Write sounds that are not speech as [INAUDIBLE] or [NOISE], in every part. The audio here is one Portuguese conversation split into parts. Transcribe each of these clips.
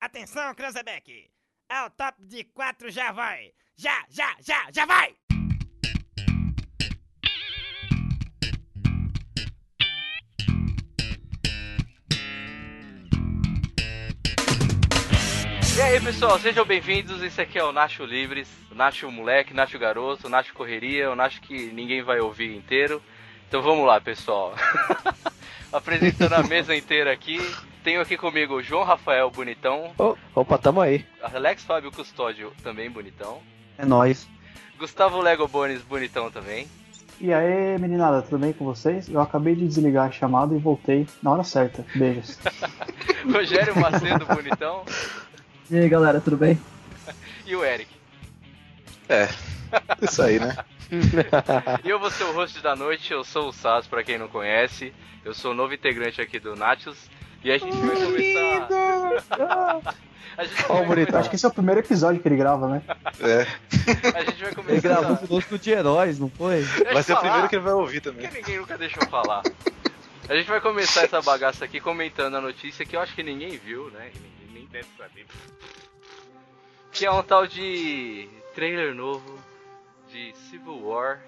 Atenção, Cranzebeck! Ao top de quatro já vai! Já, já, já, já vai! E aí pessoal, sejam bem-vindos. Esse aqui é o Nacho Livres, o Nacho Moleque, Nacho Garoto, o Nacho Correria, o Nacho que ninguém vai ouvir inteiro. Então vamos lá, pessoal. [LAUGHS] Apresentando a mesa inteira aqui, tenho aqui comigo o João Rafael Bonitão. Oh, opa, tamo aí. Alex Fábio Custódio, também bonitão. É nóis. Gustavo Lego Bones, bonitão também. E aí, meninada, tudo bem com vocês? Eu acabei de desligar a chamada e voltei na hora certa. Beijos. [LAUGHS] Rogério Macedo, bonitão. E aí, galera, tudo bem? E o Eric. É, isso aí, né? [LAUGHS] e eu vou ser o host da noite, eu sou o Sas, pra quem não conhece. Eu sou o novo integrante aqui do Nachos. E a gente vai começar. [LAUGHS] a gente oh, bonito. Acho que esse é o primeiro episódio que ele grava, né? É. A gente vai começar. Ele gravou conosco de heróis, não foi? Vai ser falar, o primeiro que ele vai ouvir também. Porque ninguém nunca deixou falar. A gente vai começar essa bagaça aqui comentando a notícia que eu acho que ninguém viu, né? Ninguém nem deve saber. Que é um tal de trailer novo de Civil War,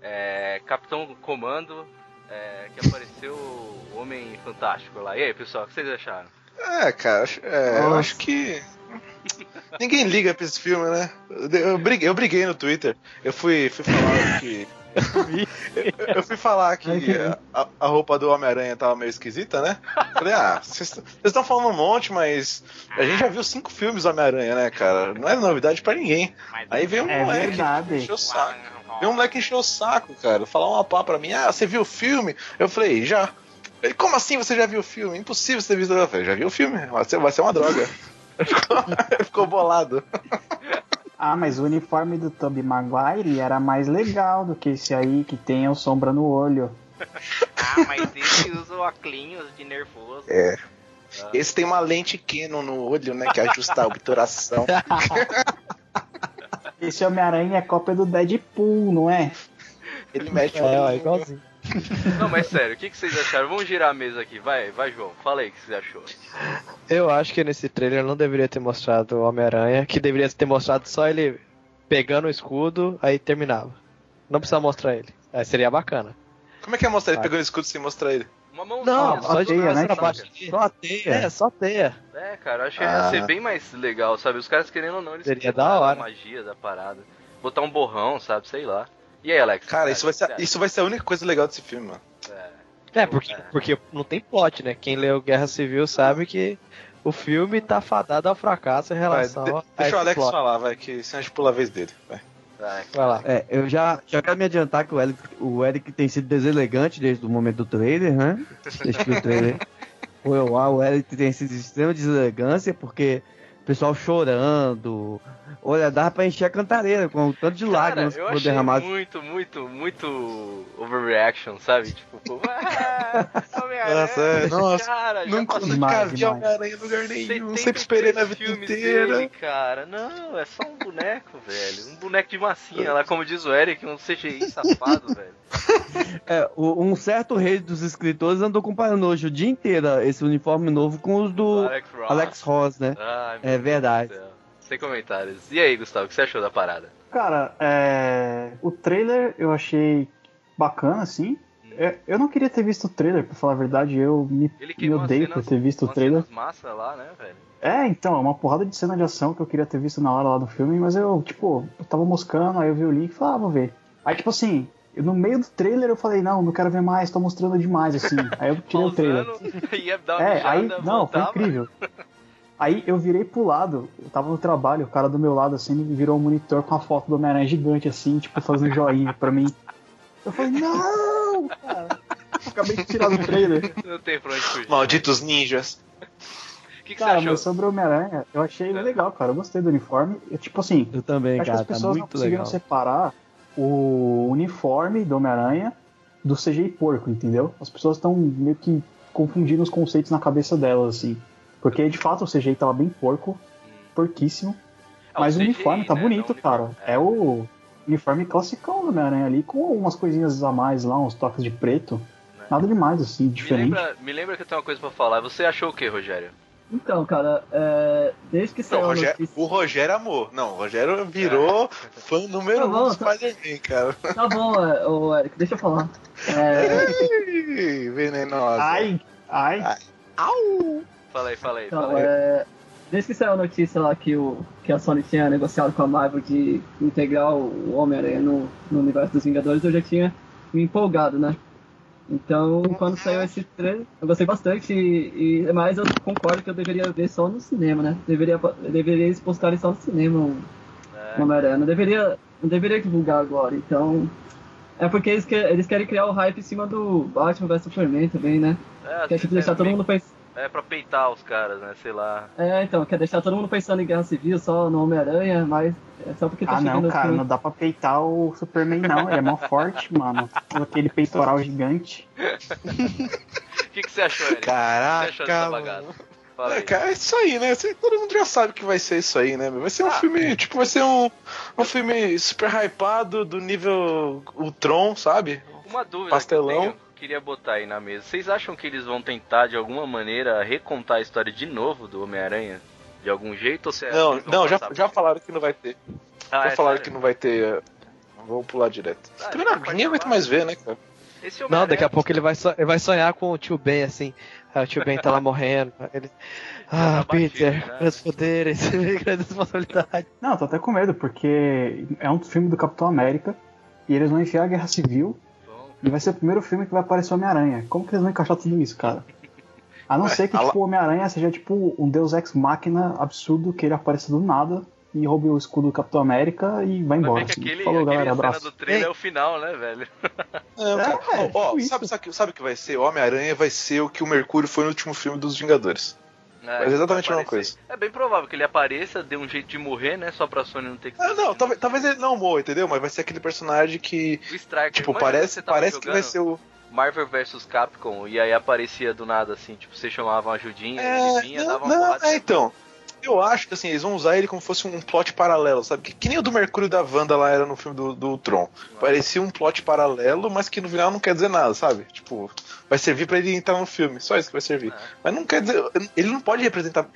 é, Capitão Comando, é, que apareceu o Homem Fantástico lá. E aí, pessoal, o que vocês acharam? É, cara, é, eu acho que. [LAUGHS] Ninguém liga pra esse filme, né? Eu briguei, eu briguei no Twitter. Eu fui, fui falar que. [LAUGHS] eu, fui falar que a, a roupa do Homem-Aranha tava meio esquisita, né? Falei, ah, vocês estão falando um monte, mas a gente já viu cinco filmes do Homem-Aranha, né, cara? Não é novidade pra ninguém. Aí veio um é moleque, verdade. encheu o saco. Veio um moleque encheu o saco, cara. Falar uma pá pra mim, ah, você viu o filme? Eu falei, já. Ele, como assim você já viu o filme? Impossível você ter visto. Eu falei, já vi o filme, vai ser, vai ser uma droga. [LAUGHS] Ele ficou bolado. [LAUGHS] Ah, mas o uniforme do Tobey Maguire era mais legal do que esse aí que tem a sombra no olho. ah, mas esse usa óculos de nervoso. É. Ah. Esse tem uma lente Canon no olho, né? Que ajusta a obturação. [LAUGHS] Esse Homem-Aranha é cópia do Deadpool, não é? Ele mexe é, é igualzinho. Não, mas sério, o que, que vocês acharam? Vamos girar a mesa aqui, vai, vai, João. Fala aí o que você achou. Eu acho que nesse trailer não deveria ter mostrado o Homem-Aranha, que deveria ter mostrado só ele pegando o escudo, aí terminava. Não precisa mostrar ele. Aí seria bacana. Como é que é mostrar ele pegando o escudo sem mostrar ele? Uma mãozinha, não, só, de teia, né? Só a teia. É, só teia. É, cara, acho que ah. ia ser bem mais legal, sabe? Os caras querendo ou não, eles Seria da hora. a magia da parada. Botar um borrão, sabe? Sei lá. E aí, Alex? Cara, isso vai, ser, isso vai ser a única coisa legal desse filme, mano. É, é porque, é. porque não tem plot, né? Quem leu Guerra Civil sabe que o filme tá fadado ao fracasso em relação vai, de, a. Deixa o Alex plot. falar, vai, que se a gente pula a vez dele. Vai. Vai, vai lá. É, eu já, já quero me adiantar que o Eric, o Eric tem sido deselegante desde o momento do trailer, né? Desde que o trailer foi o Eric tem sido de extrema deselegância, porque pessoal chorando. Olha, dava pra encher a cantareira com o tanto de Cara, lágrimas que foram derramadas. Muito, muito, muito overreaction, sabe? Tipo, pô, [LAUGHS] ah, nossa, é, nossa, cara, nunca, nunca vi Homem-Aranha em lugar nenhum, sempre esperei na vida inteira. Dele, cara, não, é só um boneco, velho. Um boneco de massinha, lá como diz o Eric, um CGI safado, [LAUGHS] velho. É, um certo rei dos escritores andou comparando hoje o dia inteiro esse uniforme novo com os do Alex Ross, Alex Ross né? Ai, é verdade. Sem comentários. E aí, Gustavo, o que você achou da parada? Cara, é... o trailer eu achei bacana, assim. Hum. É, eu não queria ter visto o trailer, pra falar a verdade. Eu me, me odeio cenas, por ter visto o trailer. massa lá, né, velho? É, então, é uma porrada de cena de ação que eu queria ter visto na hora lá do filme, mas eu, tipo, eu tava moscando, aí eu vi o link e falei, ah, vou ver. Aí, tipo assim, no meio do trailer eu falei, não, não quero ver mais, tô mostrando demais, assim. Aí eu tirei o trailer. [LAUGHS] é, aí, não, foi incrível. [LAUGHS] Aí eu virei pro lado, eu tava no trabalho, o cara do meu lado, assim, virou um monitor com a foto do Homem-Aranha gigante, assim, tipo, fazendo joinha pra mim. Eu falei, não, cara. Acabei de tirar do trailer. Não tem pra onde fugir. Malditos ninjas. Que que cara, mas sobre o Homem-Aranha, eu achei é. legal, cara. Eu gostei do uniforme. Eu, tipo assim, eu também, acho cara, que as pessoas tá não conseguiram legal. separar o uniforme do Homem-Aranha do CGI porco, entendeu? As pessoas estão meio que confundindo os conceitos na cabeça delas, assim. Porque de fato o CGI tava bem porco, porquíssimo. É mas o, CGI, uniforme tá né? bonito, cara. É. é. o uniforme classicão do Homem-Aranha ali, com umas coisinhas a mais lá, uns toques de preto. Né? Nada demais, assim, diferente. Me lembra, me lembra que eu tenho uma coisa pra falar. Você achou o que, Rogério? Então, cara, é, Desde que saiu Não, o a Rogério, notícia. o Rogério amou. Não, o Rogério virou fã número Tá um bom, do tá- Spider-Man, cara. Tá bom, é, Eric, deixa eu falar. É, Ih, Venenosa. Ai, ai. Fala aí, fala aí, então, fala aí. é, desde que saiu a notícia lá que, o, que a Sony tinha negociado com a Marvel de integrar o Homem-Aranha no, no universo dos Vingadores, eu já tinha me empolgado, né? Então, quando saiu esse trailer, eu gostei bastante, e, e- mas eu concordo que eu deveria ver só no cinema, né? Deveria, deveria postarem só no cinema o É. o Homem-Aranha. Não deveria, não deveria divulgar agora, então. É porque eles, que- eles querem criar o hype em cima do Batman vs Superman também, né? É, Quer tipo, deixar todo mundo pensando. É pra peitar os caras, né? Sei lá. É, então, quer deixar todo mundo pensando em Guerra Civil, só no Homem-Aranha, mas é só porque tá Ah, não, o cara, filme. não dá pra peitar o Superman, não. Ele é mó forte, mano. Com aquele peitoral gigante. [LAUGHS] O que, que você achou, Eric? o que você achou dessa Caraca, bagaça? É, cara, é isso aí, né? Todo mundo já sabe que vai ser isso aí, né? Vai ser um Ah. filme, tipo, vai ser um, um filme super hypado do nível o Tron, sabe? Uma dúvida Pastelão. Que eu tenho, queria botar aí na mesa. Vocês acham que eles vão tentar, de alguma maneira, recontar a história de novo do Homem-Aranha? De algum jeito? Ou você acha que Não, eles vão não, já, já falaram que não vai ter. Ah, já é falaram sério? que não vai ter. uh, Vamos pular direto. Ah, Também não, vai ninguém aguenta mais ver, né, cara? Esse Não, daqui a pouco ele vai, so- ele vai sonhar com o tio Ben, assim. Aí o tio Ben tá lá morrendo. Ele... [LAUGHS] Ah, tá batido, Peter, né? grandes poderes, [LAUGHS] grandes responsabilidades. Não, tô até com medo, porque é um filme do Capitão América. E eles vão enfiar a Guerra Civil. E vai ser o primeiro filme que vai aparecer o Homem-Aranha. Como que eles vão encaixar tudo isso, cara? A não Ué, ser que a tipo, o Homem-Aranha seja tipo um Deus Ex Máquina absurdo que ele apareça do nada e roube o escudo do Capitão América e vai embora. assim. aquele, Falou, aquele galera, cena abraço. do trailer é o final, né, velho? Não, É, cara, ó, tipo ó, isso. sabe, sabe, sabe o que vai ser? O Homem-Aranha vai ser o que o Mercúrio foi no último filme dos Vingadores. É, Mas exatamente a mesma coisa. É bem provável que ele apareça, dê um jeito de morrer, né? Só pra Sony não ter que. Ah, não, talvez, talvez ele não morra, entendeu? Mas vai ser aquele personagem que, O Striker. tipo, Imagina parece, tava parece que vai ser o. Marvel vs Capcom e aí aparecia do nada assim, tipo, você chamava uma ajudinha, É, ele vinha, não, dava uma não, porrada. é, então. Eu acho que assim, eles vão usar ele como fosse um plot paralelo, sabe? Que, que nem o do Mercúrio da Wanda lá era no filme do, do Tron. Parecia um plot paralelo, mas que no final não quer dizer nada, sabe? Tipo, vai servir pra ele entrar no filme, só isso que vai servir. É. Mas não quer dizer. Ele não pode representar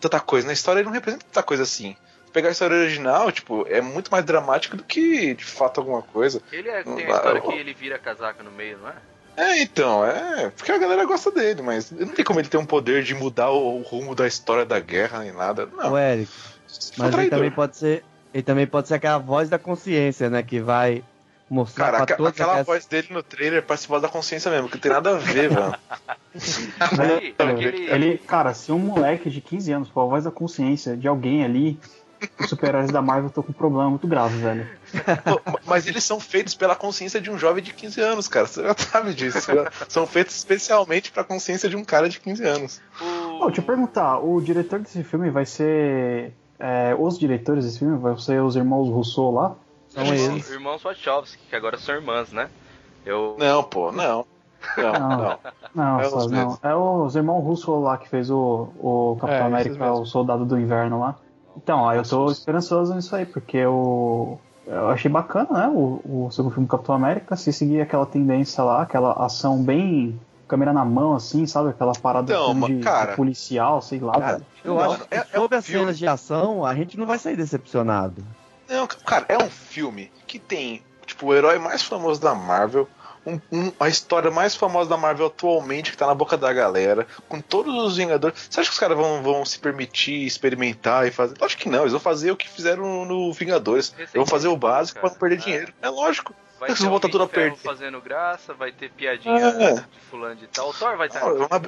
tanta coisa. Na história ele não representa tanta coisa assim. Se pegar a história original, tipo, é muito mais dramático do que de fato alguma coisa. Ele é, tem a história que ele vira casaca no meio, não é? É, então, é. Porque a galera gosta dele, mas não tem como ele ter um poder de mudar o, o rumo da história da guerra nem nada. Não. O Eric, mas ele também pode ser. Ele também pode ser aquela voz da consciência, né? Que vai mostrar Cara, pra todos aquela aquelas- voz dele no trailer parece voz da consciência mesmo, que não tem nada a ver, velho. [LAUGHS] Aí, aquele, Ele, cara, se um moleque de 15 anos for a voz da consciência de alguém ali, os super-heróis da Marvel estão com um problema muito grave, velho. Mas eles são feitos pela consciência de um jovem de 15 anos, cara. Você já sabe disso. [LAUGHS] são feitos especialmente pra consciência de um cara de 15 anos. o... Pô, deixa eu perguntar, o diretor desse filme vai ser. é, os diretores desse filme vão ser os irmãos Rousseau lá? São irmãos, eles. irmãos Wachowski, que agora são irmãs, né? Eu... Não, pô, não. Não, Não. não. Não, É os não. É os irmãos Russo lá que fez o, o Capitão É, América, o Soldado do Inverno lá. Então, aí eu tô esperançoso nisso aí, porque o. Eu achei bacana, né? O, o segundo filme do Capitão América, se seguir aquela tendência lá, aquela ação bem câmera na mão, assim, sabe? Aquela parada Então, mas, de, cara- de policial, sei lá, Cara, eu Não, acho que é- é sobre um as filme. cenas de ação, a gente não vai sair decepcionado. Não, cara, é um filme que tem, tipo, o herói mais famoso da Marvel, um- um- a história mais famosa da Marvel atualmente, que tá na boca da galera, com todos os Vingadores. Você acha que os caras vão, vão se permitir experimentar e fazer? Lógico que não, eles vão fazer o que fizeram no Vingadores. Eles vão fazer o básico pra não perder Cara, dinheiro. É lógico. Vai ter Homem tudo a perder. fazendo graça, vai ter piadinha É. de fulano de tal. O Thor vai estar no é uma-.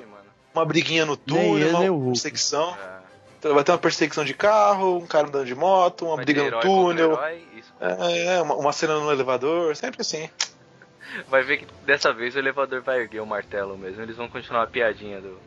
Uma briguinha no túnel, uma Hulk. perseguição. É. Então vai ter uma perseguição de carro, um cara andando de moto, uma Vai briga no túnel. herói, isso. É, uma, uma cena no elevador, sempre assim. Vai ver que dessa vez o elevador vai erguer o martelo mesmo. Eles vão continuar a piadinha do,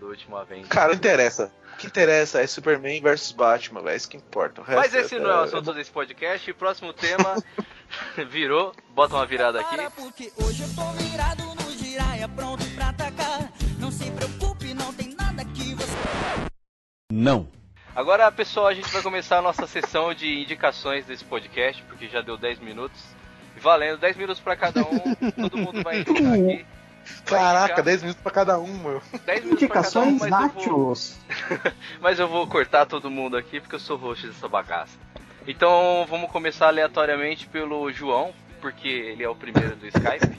do último Avenger. Cara, não interessa. O que interessa é Superman versus Batman, velho. É isso que importa. O resto Mas esse não é o assunto desse podcast. Próximo tema [LAUGHS] virou. Bota uma virada aqui. Porque hoje eu tô virado no giraia, pronto pra atacar. Não se preocupe, Agora, pessoal, a gente vai começar a nossa sessão de indicações desse podcast, porque já deu 10 minutos. E valendo 10 minutos pra cada um, todo mundo vai [LAUGHS] indicar aqui Caraca, 10 minutos pra cada um, meu. 10 minutos pra cada um, Indicações mas eu vou-. [LAUGHS] Mas eu vou cortar todo mundo aqui porque eu sou host dessa bagaça. Então vamos começar aleatoriamente pelo João, porque ele é o primeiro do Skype.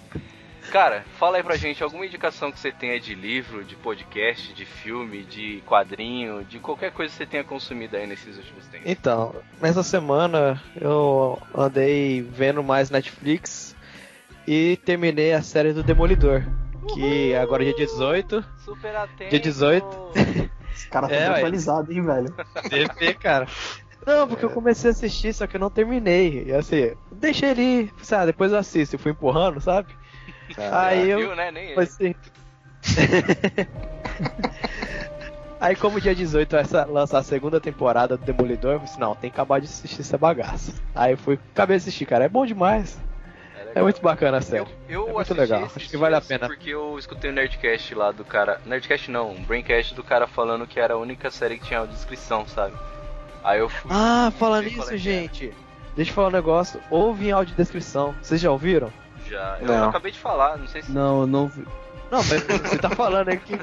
Cara, fala aí pra gente alguma indicação que você tenha de livro, de podcast, de filme, de quadrinho, de qualquer coisa que você tenha consumido aí nesses últimos tempos. Então, nessa semana eu andei vendo mais Netflix e terminei a série do Demolidor. Que agora é dia 18. Super atento. Dia 18. Esse cara tá É, atualizado, hein, velho. TV, cara. Não, porque eu comecei a assistir, só que eu não terminei. E assim, deixei ele, sabe, depois eu assisto e fui empurrando, sabe? Aí eu. Viu, né? Nem. Foi assim. [LAUGHS] Aí como dia 18 vai lançar a segunda temporada do Demolidor, eu disse, não, tem que acabar de assistir essa bagaça. Aí eu fui, acabei de assistir, cara, é bom demais. É legal. muito bacana a série. Eu, eu É muito legal, acho que vale a pena. Porque eu escutei o Nerdcast lá do cara. Nerdcast não, um Braincast do cara falando que era a única série que tinha descrição, sabe? Aí eu fui. Ah, fala nisso, é que gente. Deixa eu falar um negócio. Ouve em audiodescrição. Vocês já ouviram? Já. Eu Não. acabei de falar, não sei se. Não, não vi. Não, mas você tá falando aí que,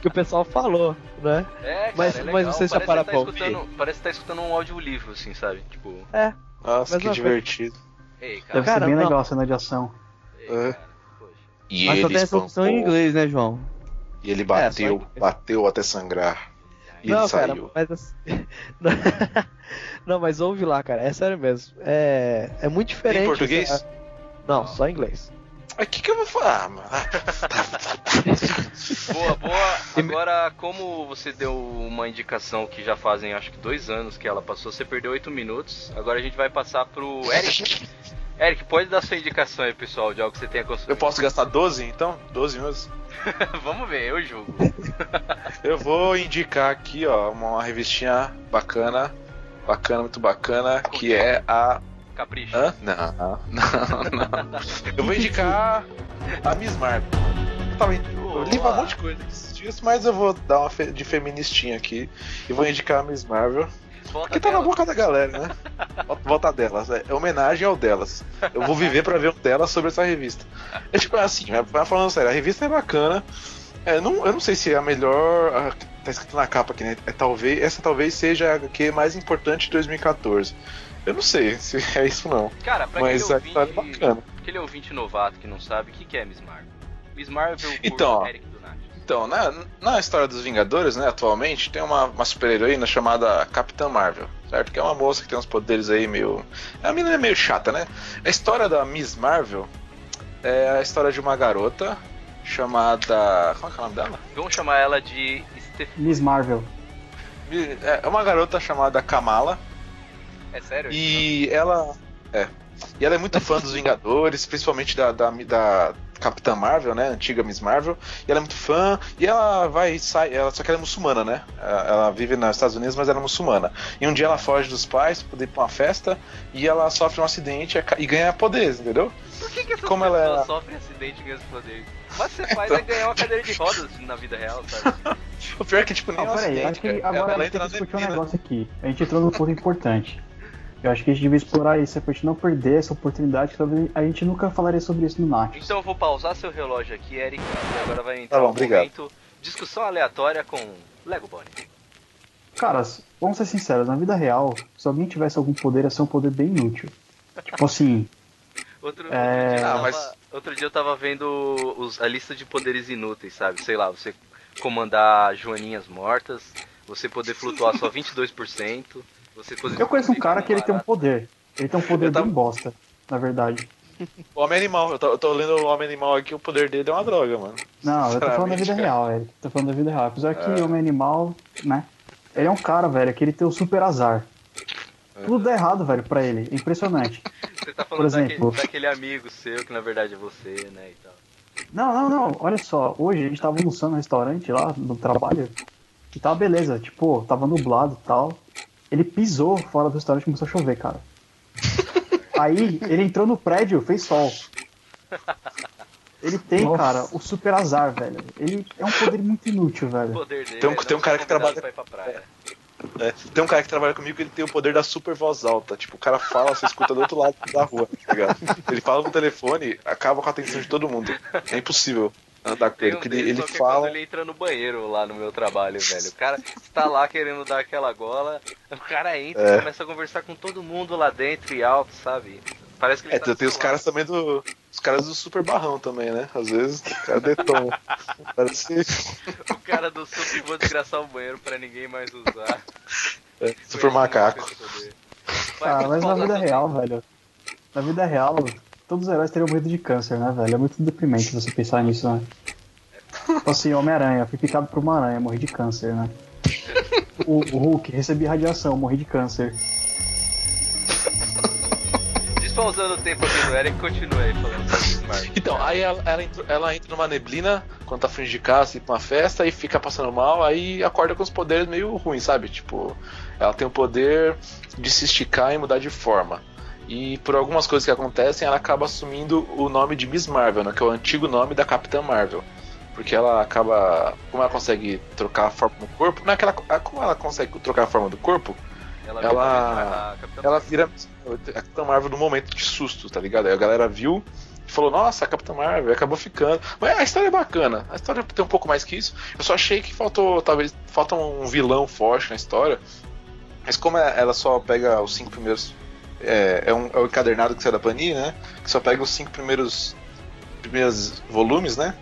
que, o pessoal falou, né? É, cara, Mas- é mas legal. você só Parece para tá pra ouvir. escutando, Parece que tá escutando um audiolivro, assim, sabe? Tipo. É. Nossa, Mas que divertido. Ei, cara. Deve Cara, ser bem não. legal a cena de ação. Ei, É. cara. Poxa. E Mas só tem ele essa opção em inglês, né, João? E ele É, bateu, inglês. bateu até sangrar. E não, ele cara, saiu. mas assim. [LAUGHS] não, mas ouve lá, cara. É sério mesmo. É, é muito diferente. Em português? essa- Não, só em inglês. Mas o que, que eu vou falar, Ah, mano? Boa, boa. Agora, como você deu uma indicação que já fazem acho que dois anos que ela passou, você perdeu oito minutos. Agora a gente vai passar pro Eric. [LAUGHS] Eric, pode dar sua indicação aí, pessoal, de algo que você tenha consumido. Eu posso gastar 12 então? 12 minutos? [LAUGHS] Vamos ver, eu julgo. Eu vou indicar aqui, ó, uma revistinha bacana, bacana, muito bacana, que é a. Capricho. Hã? Não, não, não. Eu vou indicar a Miss Marvel. Eu, li um monte de coisa esses dias, mas eu vou dar uma fe- de feministinha aqui e vou indicar a Miss Marvel. Volta Porque tá na boca da galera, né? Volta- delas, é, é homenagem ao delas. Eu vou viver pra ver um delas sobre essa revista. É tipo assim, mas falando sério, a revista é bacana. É, não, eu não sei se é a melhor. a- tá escrito na capa aqui, né? É, talvez, essa talvez seja a HQ mais importante de 2014. Eu não sei se é isso não. Cara, pra Mas a aquele história é ouvinte, bacana. aquele ouvinte novato que não sabe, o que, que é Miss Marvel? Miss Marvel por Então. Eric Donati. Então, na, na história dos Vingadores, né, atualmente, tem uma, uma super-heroína chamada Capitã Marvel, certo? Que é uma moça que tem uns poderes aí meio. A menina é meio chata, né? A história da Miss Marvel é a história de uma garota chamada. Como é que é o nome dela? Vamos chamar ela de Steph... Miss Marvel. Mi- É uma garota chamada Kamala É sério? e ela. É. E ela é muito fã dos Vingadores, principalmente da, da, da Capitã Marvel, né? Antiga Miss Marvel. E ela é muito fã. E ela vai sai, ela Só que ela é muçulmana, né? Ela, ela vive nos Estados Unidos, mas ela é muçulmana. E um dia ela foge dos pais pra poder ir pra uma festa. E ela sofre um acidente e e ganha poderes, entendeu? Por que, que essas Como ela pessoas é- sofrem acidente e ganham esse poder? Mas você faz é ganhar uma cadeira de rodas na vida real, sabe? [LAUGHS] O pior é que, tipo, nem Ah, é um peraí, acidente, acho que agora ela a gente entra tem na que discutir um negócio aqui. A gente entrou num ponto importante. Eu acho que a gente devia explorar isso pra gente não perder essa oportunidade, que talvez a gente nunca falaria sobre isso no Nachos. Então eu vou pausar seu relógio aqui, Eric, e agora vai Tá entrar bom, um obrigado. momento discussão aleatória com Lego Bonnie. Caras, vamos ser sinceros, na vida real, se alguém tivesse algum poder, ia ser um poder bem inútil. Tipo assim, Outro, É. outro, dia, eu Ah, tava, mas- outro dia eu tava vendo os- a lista de poderes inúteis, sabe? Sei lá, você comandar joaninhas mortas, você poder flutuar só 22%, você poder... eu conheço um cara que ele tem um poder. Ele tem um poder tava- bem bosta, na verdade. O Homem Animal, eu tô, eu tô lendo o Homem Animal aqui, o poder dele é uma droga, mano. Não, eu tô falando da vida Sinceramente, real, Eric. Tô falando da vida real. Apesar que É. Homem Animal, né? Ele é um cara, velho, que ele tem o super azar. Tudo dá errado, velho, pra ele. Impressionante. Você tá Por falando exemplo. daquele, daquele amigo seu, que na verdade é você, né, e tal. Não, não, não. Olha só. Hoje a gente tava almoçando no restaurante lá, no trabalho. E tava beleza. Tipo, tava nublado e tal. Ele pisou fora do restaurante e começou a chover, cara. [LAUGHS] Aí ele entrou no prédio, fez sol. Ele tem, Nossa. cara, o super azar, velho. Ele é um poder muito inútil, O velho. poder dele Tem um- é tem um cara que trabalha- pra ir pra praia. É, tem um cara que trabalha comigo que ele tem o poder da super voz alta. Tipo, o cara fala, você escuta do outro lado da rua, tá ligado? Ele fala no telefone, acaba com a atenção de todo mundo. É impossível andar com ele, um ele, que é fala. ele entra no banheiro lá no meu trabalho, velho. O cara está lá querendo dar aquela gola, o cara entra É. e começa a conversar com todo mundo lá dentro e alto, sabe? Parece que ele É, tá tem, os caras também do. Os caras do super barrão também, né? Às vezes o cara detona. [LAUGHS] Parece. O cara do super vou desgraçar o banheiro pra ninguém mais usar. é, super macaco. Ah, mas na vida real, velho. Na vida real, todos os heróis teriam morrido de câncer, né, velho? É muito deprimente você pensar nisso, né? Tipo assim, Homem-Aranha, fui picado por uma aranha, morri de câncer, né? O, o Hulk, recebi radiação, morri de câncer. Despausando o tempo aqui do Eric, continua aí falando sobre o Marvel. Então, aí ela, ela, entra, ela entra numa neblina quando tá fugindo de casa, ir pra uma festa, e fica passando mal, aí acorda com os poderes meio ruins, sabe? Tipo, ela tem o poder de se esticar e mudar de forma. E por algumas coisas que acontecem, ela acaba assumindo o nome de Miss Marvel, né, que é o antigo nome da Capitã Marvel. Porque ela acaba. Como ela consegue trocar a forma do corpo. Não é ela, como ela consegue trocar a forma do corpo, Ela, Ela- ela vira a Capitã Marvel no momento de susto, tá ligado? Aí a galera viu e falou, nossa, a Capitã Marvel acabou ficando. Mas a história é bacana, a história tem um pouco mais que isso. Eu só achei que faltou, talvez, falta um vilão forte na história. Mas como é- ela só pega os cinco primeiros. É, é, um, é o encadernado que sai da Panini, né? Que só pega os cinco primeiros, primeiros volumes, né?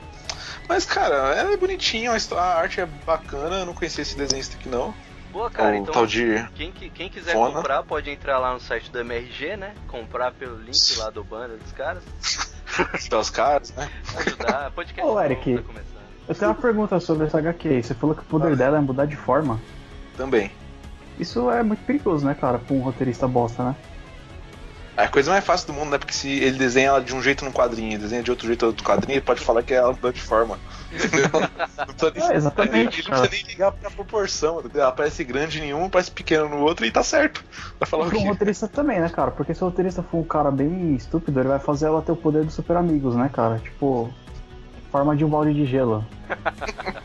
Mas, cara, ela é bonitinha, a arte é bacana, eu não conhecia esse desenhista aqui não. Boa, cara, o então. tal de. Quem, quem quiser Fona. comprar, pode entrar lá no site do MRG, né? Comprar pelo link [LAUGHS] lá do banner dos caras. Pelos caras, né? Ajudar. Podcast Ô, Eric. tá. Eu tenho uma pergunta sobre essa HQ. Você falou que o poder dela é mudar de forma. Também. Isso é muito perigoso, né, cara, pra um roteirista bosta, né? É a coisa mais fácil do mundo, né? Porque se ele desenha ela de um jeito no quadrinho e desenha de outro jeito no outro quadrinho, ele pode falar que ela mudou de forma. Entendeu? Não precisa nem, É, exatamente, Ele não precisa nem ligar pra proporção. entendeu? Ela parece grande em um, parece pequeno no outro e tá certo. Vai falar o Pra um quê? roteirista também, né, cara? Porque se o roteirista for um cara bem estúpido, ele vai fazer ela ter o poder dos super amigos, né, cara? Tipo, forma de um balde de gelo. [LAUGHS]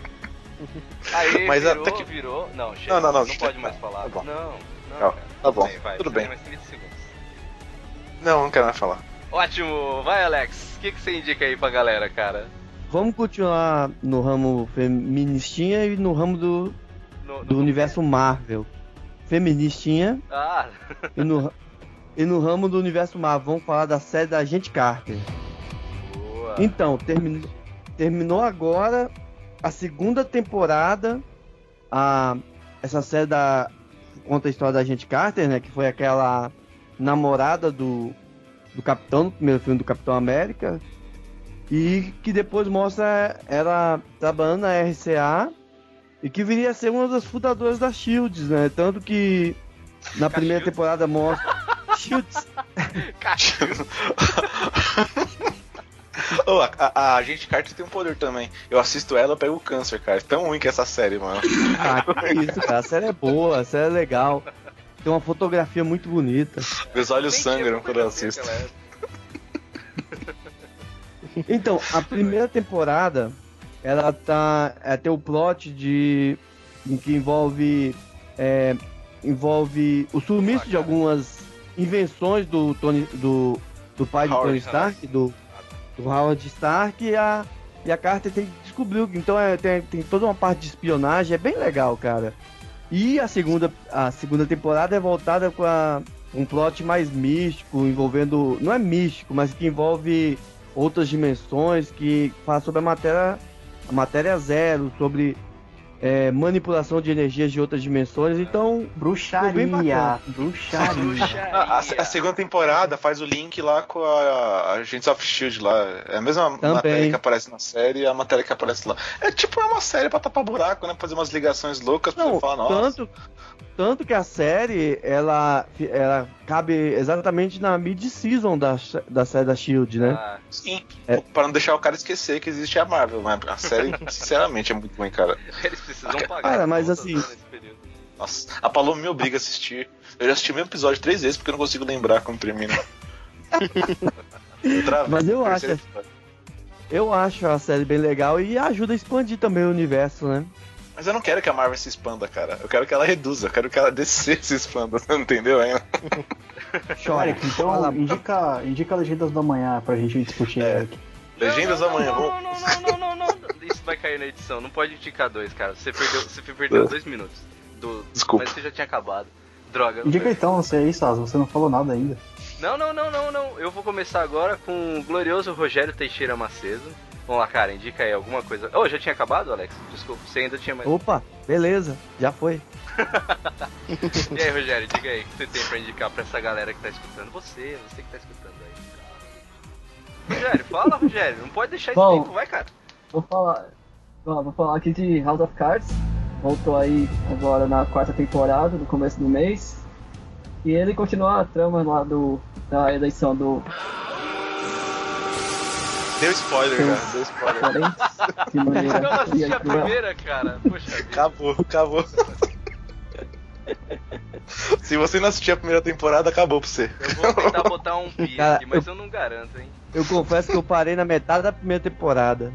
Aí, Mas virou, até que- virou. Não, chega. Não, não, não, Não pode mais falar. Tá bom. Não, não. Tá bom, Vai, tudo bem. Não, não quero mais falar. Ótimo, vai Alex. O que, que você indica aí pra galera, cara? Vamos continuar no ramo feministinha e no ramo do, No- do no- universo Marvel. Feministinha Ah, e no, e no ramo do universo Marvel. Vamos falar da série da Agente Carter. boa. Então, termi- terminou agora a segunda temporada. A, essa série da. Conta a história da Agente Carter, né? Que foi aquela namorada do, do Capitão, no primeiro filme do Capitão América. E que depois mostra ela trabalhando na RCA. E que viria a ser uma das fundadoras da Shields, né? Tanto que na primeira Shields? temporada mostra. [LAUGHS] Shields. Ô, a, a, a Agente Carter tem um poder também. Eu assisto ela, eu pego câncer, cara. É tão ruim que é essa série, mano. Ah, que isso, cara. A série é boa, a série é legal. Tem uma fotografia muito bonita. Meus olhos sangram quando eu assisto. [LAUGHS] Então, a primeira temporada, ela tá. É, tem o plot de. em que envolve. é, envolve o sumiço de algumas invenções do Tony. do, do pai de Howard Tony Stark, do, do Howard Stark, e a, e a Carter tem que descobrir. Então é, tem, tem toda uma parte de espionagem, é bem legal, cara. E a segunda, a segunda temporada é voltada com a, um plot mais místico, envolvendo. Não é místico, mas que envolve outras dimensões, que fala sobre a matéria, a matéria zero, sobre é, manipulação de energias de outras dimensões. Então, Bruxaria, bruxaria. A, a- a segunda temporada faz o link lá com a Agents of Shield lá. É a mesma Também. matéria que aparece na série e a matéria que aparece lá. É tipo é uma série pra tapar buraco, né? Fazer umas ligações loucas pra não, você falar, nossa. tanto, tanto que a série ela, ela cabe exatamente na mid-season da, da série da Shield, né? Ah, Sim, É. pra não deixar o cara esquecer que existe a Marvel, mas a série, [LAUGHS] sinceramente, é muito ruim, cara. eles precisam pagar. Cara, mas assim-. Nossa, a Paloma me obriga a assistir. Eu já assisti o mesmo episódio três vezes porque eu não consigo lembrar como termina. [LAUGHS] Eu Mas eu acho-. Eu acho a série bem legal e ajuda a expandir também o universo, né? Mas eu não quero que a Marvel se expanda, cara. Eu quero que ela reduza, eu quero que ela [LAUGHS] DC se expanda, não [LAUGHS] entendeu ainda? [LAUGHS] Chora. Então indica, indica Legendas da Manhã pra gente discutir, É. Eric. Legendas não, da Manhã, não, vamos. não, não, não, não, não, não. Isso vai cair na edição. Não pode indicar dois, cara. Você perdeu, você perdeu dois minutos. Do, Desculpa. Mas você já tinha acabado. Droga. Indica então você aí, Saz, você não falou nada ainda. Não, não, não, não, não. Eu vou começar agora com o glorioso Rogério Teixeira Macedo. Vamos lá, cara, indica aí alguma coisa. Oh, já tinha acabado, Alex? Desculpa, você ainda tinha mais. Opa, beleza, já foi. [LAUGHS] E aí, Rogério, diga aí o que você tem pra indicar pra essa galera que tá escutando. Você, você que tá escutando aí. Rogério, fala, Rogério. Não pode deixar esse Bom. tempo, vai, cara. Vou falar. Bom, vou falar aqui de House of Cards. Voltou aí agora na quarta temporada, no começo do mês. E ele continua a trama lá do, da eleição do Deu spoiler, cara. Deu spoiler. De maneira Eu não assisti a primeira, cara. Poxa vida. Acabou, acabou. Se você não assistir a primeira temporada, acabou pra você. Eu vou tentar botar um pi aqui, mas eu não garanto, hein. Eu confesso que eu parei na metade da primeira temporada.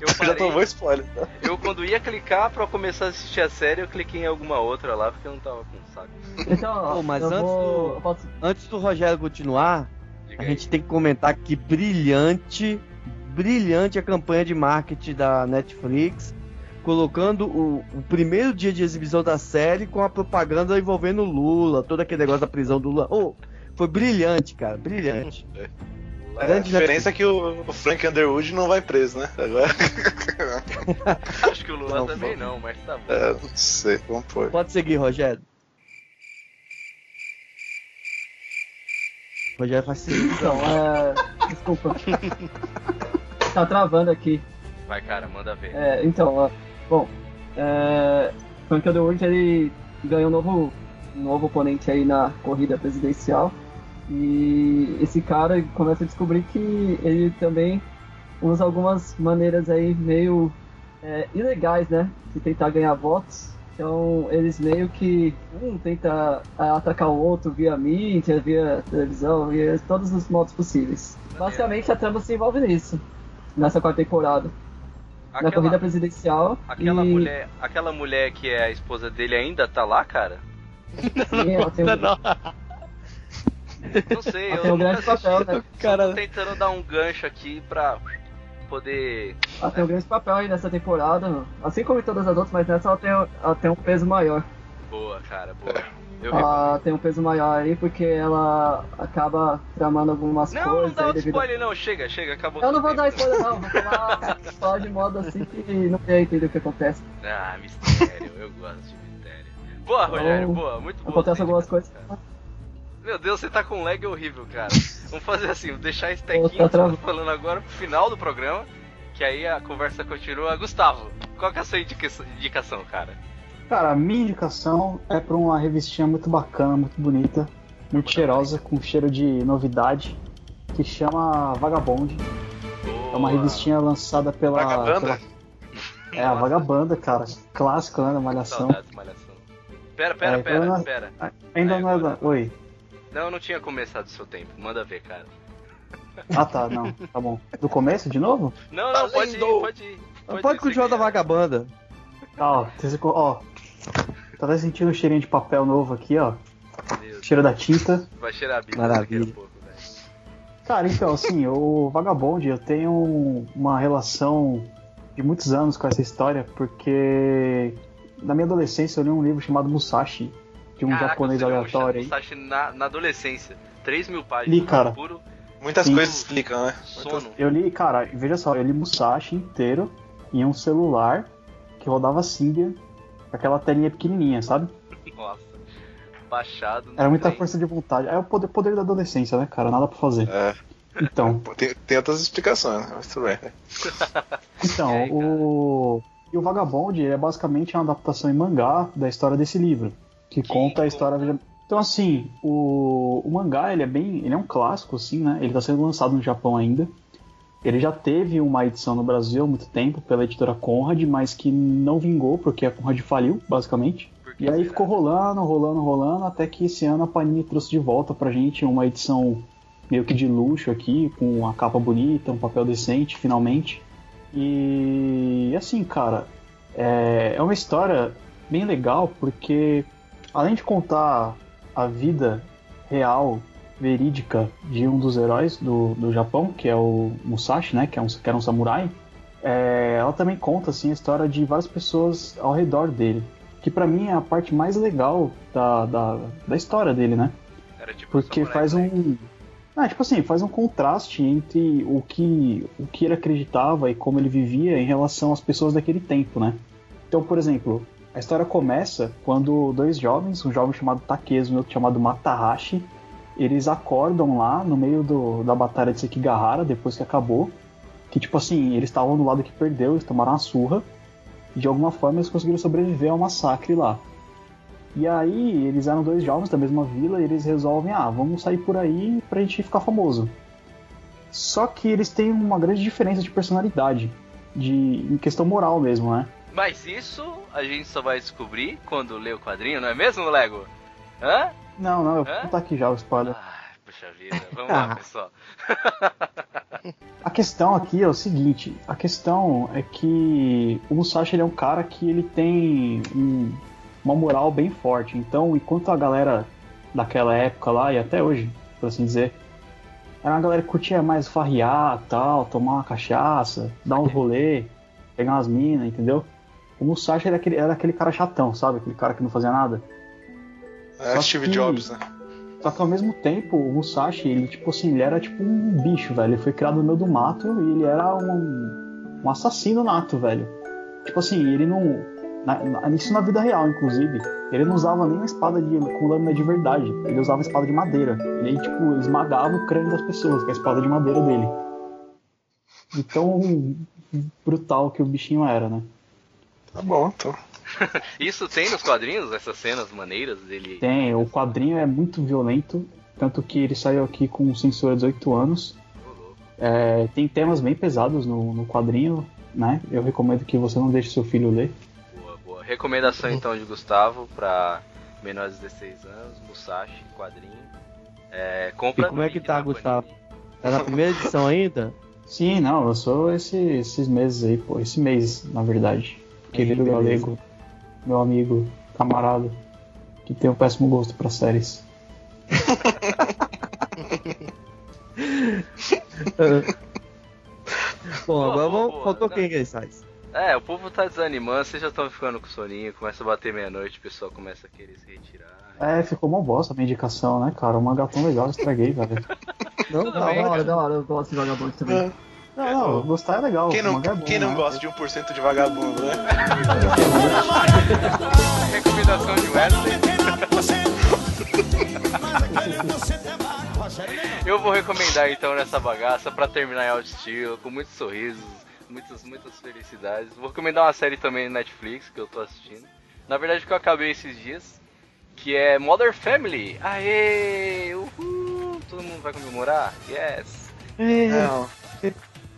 Eu [LAUGHS] Já tomou parei. spoiler, tá? Eu quando ia clicar pra começar a assistir a série, eu cliquei em alguma outra lá, porque eu não tava com saco. Então, Pô, mas eu antes vou, do- eu posso- Antes do Rogério continuar, a gente tem que comentar que brilhante, brilhante a campanha de marketing da Netflix, colocando o, o primeiro dia de exibição da série com a propaganda envolvendo o Lula, todo aquele negócio da prisão do Lula. Oh, foi brilhante, cara, brilhante. A Grande diferença é que o o Frank Underwood não vai preso, né? Agora. [LAUGHS] Acho que o Lula Não, também não. não, mas tá bom. É, não sei, vamos pôr. Pode seguir, Rogério. Rogério faz. Então, é. Desculpa. [LAUGHS] tá travando aqui. Vai, cara, manda ver. É, então, ó, bom, é, Frank Underwood ele ganhou um novo, um novo oponente aí na corrida presidencial e esse cara começa a descobrir que ele também usa algumas maneiras aí meio é, ilegais, né, de tentar ganhar votos. Então eles meio que um tenta é, atacar o outro via mídia, via televisão, via todos os modos possíveis. Basicamente a trama se envolve nisso nessa quarta temporada na corrida Aquela, presidencial. aquela, e, mulher, aquela mulher que é a esposa dele ainda tá lá, cara? Sim, ela tem, um, Não, Não sei, ela eu tem um nunca grande assisti. papel, né? Cara. tô tentando dar um gancho aqui pra poder. Ela tem um grande papel aí nessa temporada, assim como em todas as outras, mas nessa ela tem, ela tem um peso maior. Boa, cara, boa. Eu Ela tem um peso maior aí porque ela acaba tramando algumas Não, não coisas dá outro devido. spoiler não, chega, chega, acabou. Eu não vou dar tempo. spoiler não, vou falar, falar de modo assim que não tem entender o que acontece. Ah, mistério, eu gosto de mistério. Boa, Rogério, Então, boa, muito boa. Acontece algumas coisas. cara. Meu Deus, você tá com um lag horrível, cara. Vamos fazer assim, vou deixar esse tequinho que travando. falando agora pro final do programa, que aí a conversa continua. Gustavo, qual que é a sua indica- indicação, cara? Cara, a minha indicação é pra uma revistinha muito bacana, muito bonita, muito cheirosa, com cheiro de novidade, que chama Vagabond. É uma Boa. revistinha lançada pela. Vagabanda? pela- É, a Vagabanda, cara. Clássico, né, da Malhação. Saudades, malhação. Pera, pera, É, pera, eu não- pera. Ainda É, não é da. Oi. Não, não tinha começado o seu tempo. Manda ver, cara. Ah tá, não. Tá bom. Do começo de novo? Não, não, pode ir, pode ir. Pode, ir, continuar da seguir. vagabanda. Tá, ó. Ó. Tá até sentindo um cheirinho de papel novo aqui, ó. Deus, Cheiro da tinta. Vai cheirar a Bíblia Maravilha. daqui a pouco, velho. Cara, então, assim, o Vagabond, eu tenho uma relação de muitos anos com essa história, porque na minha adolescência eu li um livro chamado Musashi, de um Caraca, japonês aleatório aí. Musashi na, na adolescência. 3 mil páginas. Li, cara. Puro Muitas Sim. coisas explicam, né? sono. Eu li, cara, veja só, eu li Musashi inteiro em um celular que rodava Symbian, com aquela telinha pequenininha, sabe? Nossa. Baixado. Era muita trem. força de vontade. É o poder, poder da adolescência, né, cara? Nada pra fazer. É, Então, [LAUGHS] tem, tem outras explicações, né? Mas tudo bem. [LAUGHS] Então, E aí, o. E o Vagabond é basicamente uma adaptação em mangá da história desse livro. Que conta a história. Então, assim, o, o mangá ele é bem. Ele é um clássico, assim, né? Ele tá sendo lançado no Japão ainda. Ele já teve uma edição no Brasil há muito tempo pela editora Conrad, mas que não vingou porque a Conrad faliu, basicamente. E aí será? ficou rolando, rolando, rolando, até que esse ano a Panini trouxe de volta pra gente uma edição meio que de luxo aqui, com a capa bonita, um papel decente, finalmente. E assim, cara, É, é uma história bem legal porque, além de contar a vida real, verídica de um dos heróis do, do Japão, que é o Musashi, né, que, é um, que era um samurai, é, ela também conta assim, a história de várias pessoas ao redor dele. Que pra mim é a parte mais legal da, da, da história dele, né? Tipo Porque faz um. Ah, tipo assim, faz um contraste entre o que, o que ele acreditava e como ele vivia em relação às pessoas daquele tempo, né? Então, por exemplo, a história começa quando dois jovens, um jovem chamado Takezu e outro chamado Matahashi, eles acordam lá no meio do, da batalha de Sekigahara, depois que acabou, que tipo assim, eles estavam do lado que perdeu, eles tomaram uma surra, e de alguma forma eles conseguiram sobreviver ao massacre lá. E aí, eles eram dois jovens da mesma vila e eles resolvem, ah, vamos sair por aí pra gente ficar famoso. Só que eles têm uma grande diferença de personalidade, de em questão moral mesmo, né? Mas isso a gente só vai descobrir quando ler o quadrinho, não é mesmo, Lego? Hã? Não, não, eu vou botar aqui já o spoiler. Ai, puxa vida. Vamos lá, [LAUGHS] Ah. pessoal. [LAUGHS] A questão aqui é o seguinte, a questão é que o Musashi ele é um cara que ele tem um- uma moral bem forte. Então, enquanto a galera daquela época lá e até hoje, por assim dizer, era uma galera que curtia mais farrear, tal, tomar uma cachaça, dar um [LAUGHS] rolê, pegar umas minas, entendeu? O Musashi era aquele, era aquele cara chatão, sabe? Aquele cara que não fazia nada. É Só Steve que- Jobs, né? Só que ao mesmo tempo, o Musashi, ele, tipo assim, ele era tipo um bicho, velho. Ele foi criado no meio do mato e ele era um, um assassino nato, velho. Tipo assim, ele não. na- na- isso na vida real, inclusive. Ele não usava nem uma espada de, com lâmina de verdade. Ele usava espada de madeira. Ele, tipo, esmagava o crânio das pessoas com a espada de madeira dele. De tão brutal que o bichinho era, né? Tá bom, então. [LAUGHS] Isso tem nos quadrinhos, essas cenas maneiras dele. Tem, o quadrinho é muito violento, tanto que ele saiu aqui com censura de 18 anos. É, tem temas bem pesados no, no quadrinho, né? Eu recomendo que você não deixe seu filho ler. Boa, boa. Recomendação então de Gustavo pra menores de 16 anos, Musashi, quadrinho. É, compra E como é que tá, Gustavo? Tá na primeira edição [LAUGHS] ainda? Sim, não, eu sou esse- esses meses aí, pô, esse mês, na verdade. Querido beleza. galego, meu amigo, camarada, que tem um péssimo gosto pra séries. [LAUGHS] Bom, agora vamos, faltou Não. quem que ele sai? É, o povo tá desanimando, vocês já estão ficando com soninho, começa a bater meia-noite, o pessoal começa a querer se retirar. É, ficou uma bosta a minha indicação, né, cara? Um mangá tão legal, eu estraguei, velho. Não, Tudo não, bem, Da hora, da hora, eu gosto de vagabundo também. Não, não, gostar é legal. Quem não, é quem não né? gosta de 1% de vagabundo, né? Recomendação de Wesley. Eu vou recomendar então nessa bagaça pra terminar em alto estilo, com muitos sorrisos, muitas, muitas felicidades. Vou recomendar uma série também no Netflix que eu tô assistindo. Na verdade que eu acabei esses dias, que é Mother Family. Aê! Uhul! Todo mundo vai comemorar? Yes! Não.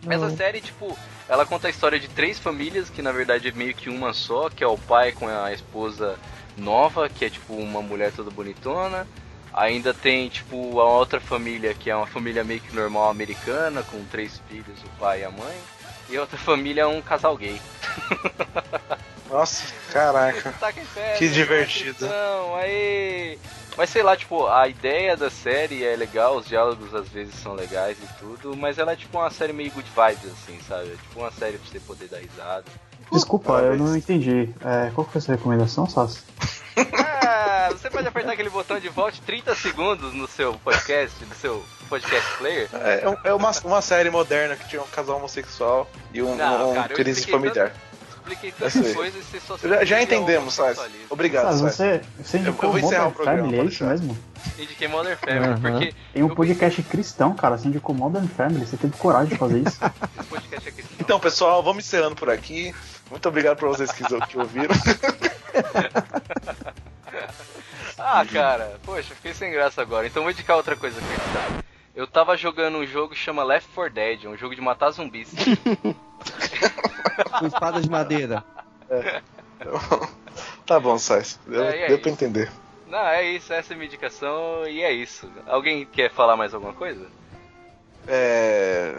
Essa série, tipo, ela conta a história de três famílias, que na verdade é meio que uma só, que é o pai com a esposa nova, que é tipo uma mulher toda bonitona. Ainda tem, tipo, a outra família, que é uma família meio que normal americana, com três filhos, o pai e a mãe. E a outra família é um casal gay. [LAUGHS] Nossa, caraca. Tá que festa, Que divertido. Não, aí. Mas sei lá, tipo, a ideia da série é legal, os diálogos às vezes são legais e tudo, mas ela é tipo uma série meio good vibes, assim, sabe? É tipo uma série pra você poder dar risada. Desculpa, eu não entendi. É, qual que foi essa recomendação, Sassi? Ah, você pode apertar aquele botão de volte 30 segundos no seu podcast, no seu podcast player. É, é um- é uma, uma série moderna que tinha um casal homossexual e um, Não, um cara, crise familiar. Expliquei Eu coisas e você só Já, já entendemos, é Sassi. sexualismo. Obrigado, Sassi, Sassi. você, você indicou eu vou encerrar Modern o programa, Family, é isso mesmo? Indiquei Modern Family, Aham. porque Tem um eu podcast cristão, cara. Você indicou Modern Family. Você teve coragem de fazer isso? [LAUGHS] pensei, o podcast é cristão. Então, pessoal, vamos encerrando por aqui. Muito obrigado pra vocês que, que ouviram. [LAUGHS] Ah, cara, poxa, fiquei sem graça agora. Então vou indicar outra coisa cristã. Eu tava jogando um jogo que chama Left 4 Dead, um jogo de matar zumbis. [LAUGHS] Com espada de madeira. tá bom, Sais. Deu, É, é deu pra isso. entender. Não, é isso, essa é a minha indicação e é isso. Alguém quer falar mais alguma coisa? É,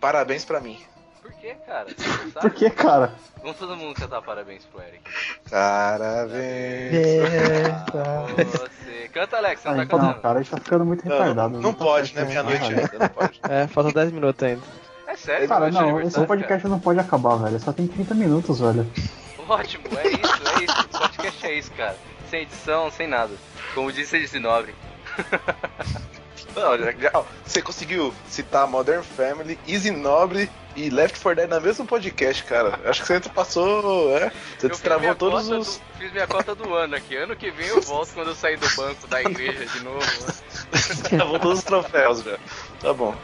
Parabéns pra mim. Por que, cara? Você não Por que, cara? Vamos todo mundo cantar parabéns pro Eric. Parabéns. É, Ah, você. Canta, Alex, você Ah, não tá então, cantando. cara, a gente tá ficando muito Não, retardado. não, não tá pode, certo, né? Meia-noite Ah, ainda, não pode. É, faltam 10 minutos ainda. É sério, Cara, é não, esse podcast não pode acabar, velho. Só tem 30 minutos, velho. cara. Ótimo, é isso, é isso. O podcast é isso, cara. Sem edição, sem nada. Como disse esse nobre. [LAUGHS] Não, já- já- ó, você conseguiu citar Modern Family, Easy Nobre e Left 4 Dead no mesmo podcast, cara. Acho que você passou, é? Você Eu destravou todos os. do- fiz minha cota do ano aqui. Ano que vem eu volto quando eu sair do banco da igreja de novo. [LAUGHS] Destravou todos os troféus já. Tá bom.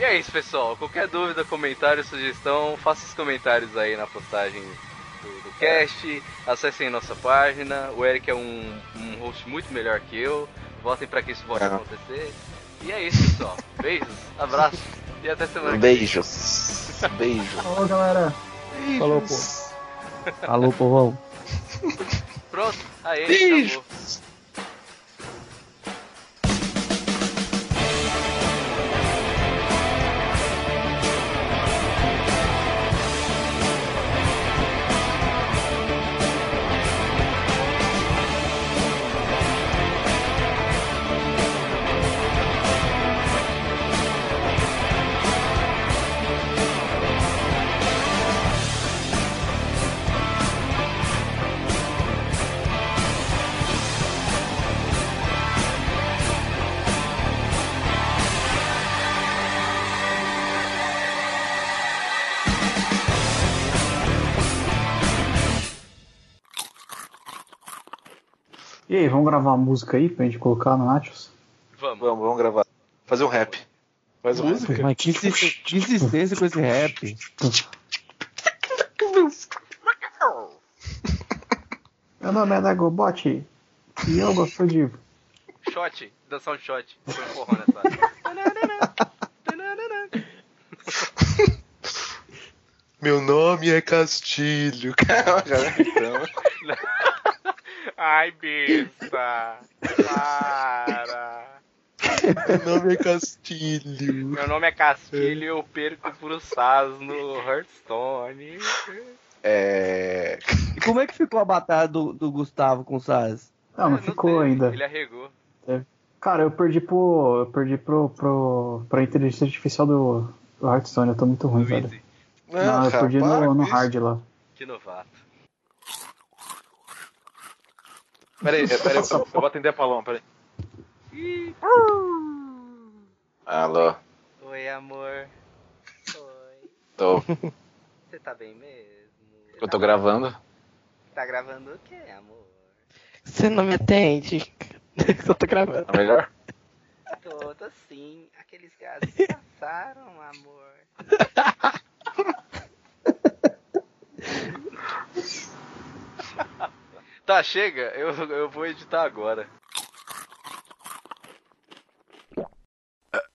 E é isso, pessoal. Qualquer dúvida, comentário, sugestão, faça os comentários aí na postagem do, do cast. Acessem nossa página. O Eric é um, um host muito melhor que eu. Votem pra que isso volte a É. acontecer. E é isso, pessoal. Beijos, abraços e até semana que vem. Beijos. Beijos. Falou, galera. Falou, pô. Alô, povão. Pronto, aí, Beijo. acabou. Vamos gravar uma música aí pra gente colocar no Nachos? Vamos. Vamos, vamos gravar. Fazer um rap. Faz um rap. Mas que, [LAUGHS] que insistência com esse rap. [LAUGHS] Meu nome é Dagobot e eu gosto de. Shot, dançar um shot. Foi um nessa. [LAUGHS] Meu nome é Castilho. Já então. Ai, besta. Para. Meu nome é Castilho. Meu nome é Castilho e eu perco pro Saz no Hearthstone. É. E como é que ficou a batalha do, do Gustavo com o Saz? Não, não É, ficou teve, ainda. Ele arregou. Cara, eu perdi pro. Eu perdi pro. pro pra inteligência artificial do, do Hearthstone, eu tô muito ruim, velho. Easy. Não, eu perdi no, no hard lá. Que novato. Peraí, [LAUGHS] peraí, eu, eu vou atender a Paloma, peraí. Alô, Oi, amor. Oi. tô. Você tá bem mesmo? Eu tô gravando. Tá gravando o quê, amor? Você não me atende. [LAUGHS] Eu tô gravando. Tá melhor? Tô, tô sim. Aqueles gases [LAUGHS] passaram, amor. Tá, chega. Eu, eu vou editar agora.